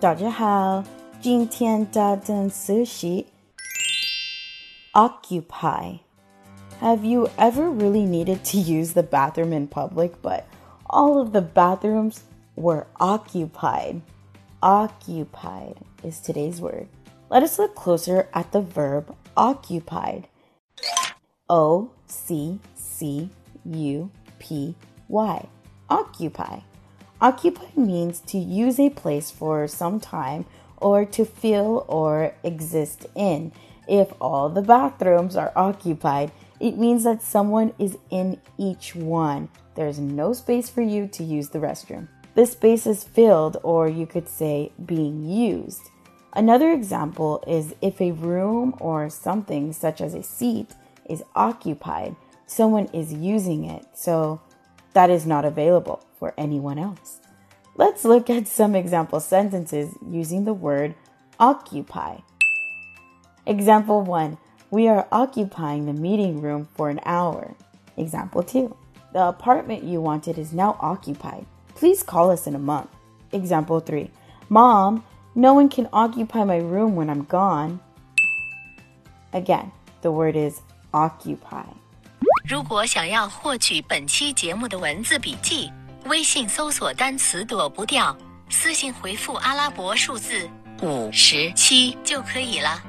大家好，今天的单词是 occupy. Have you ever really needed to use the bathroom in public, but all of the bathrooms were occupied? Occupied is today's word. Let us look closer at the verb occupied. O C C U P Y. Occupy. Occupy means to use a place for some time or to fill or exist in. If all the bathrooms are occupied, it means that someone is in each one. There's no space for you to use the restroom. The space is filled, or you could say being used. Another example is if a room or something, such as a seat, is occupied, someone is using it, so that is not available for anyone else. Let's look at some example sentences using the word occupy. Example 1 We are occupying the meeting room for an hour. Example 2 The apartment you wanted is now occupied. Please call us in a month. Example 3 Mom, no one can occupy my room when I'm gone. Again, the word is occupy. 如果想要获取本期节目的文字笔记， 微信搜索单词“躲不掉”，私信回复阿拉伯数字五十七就可以了。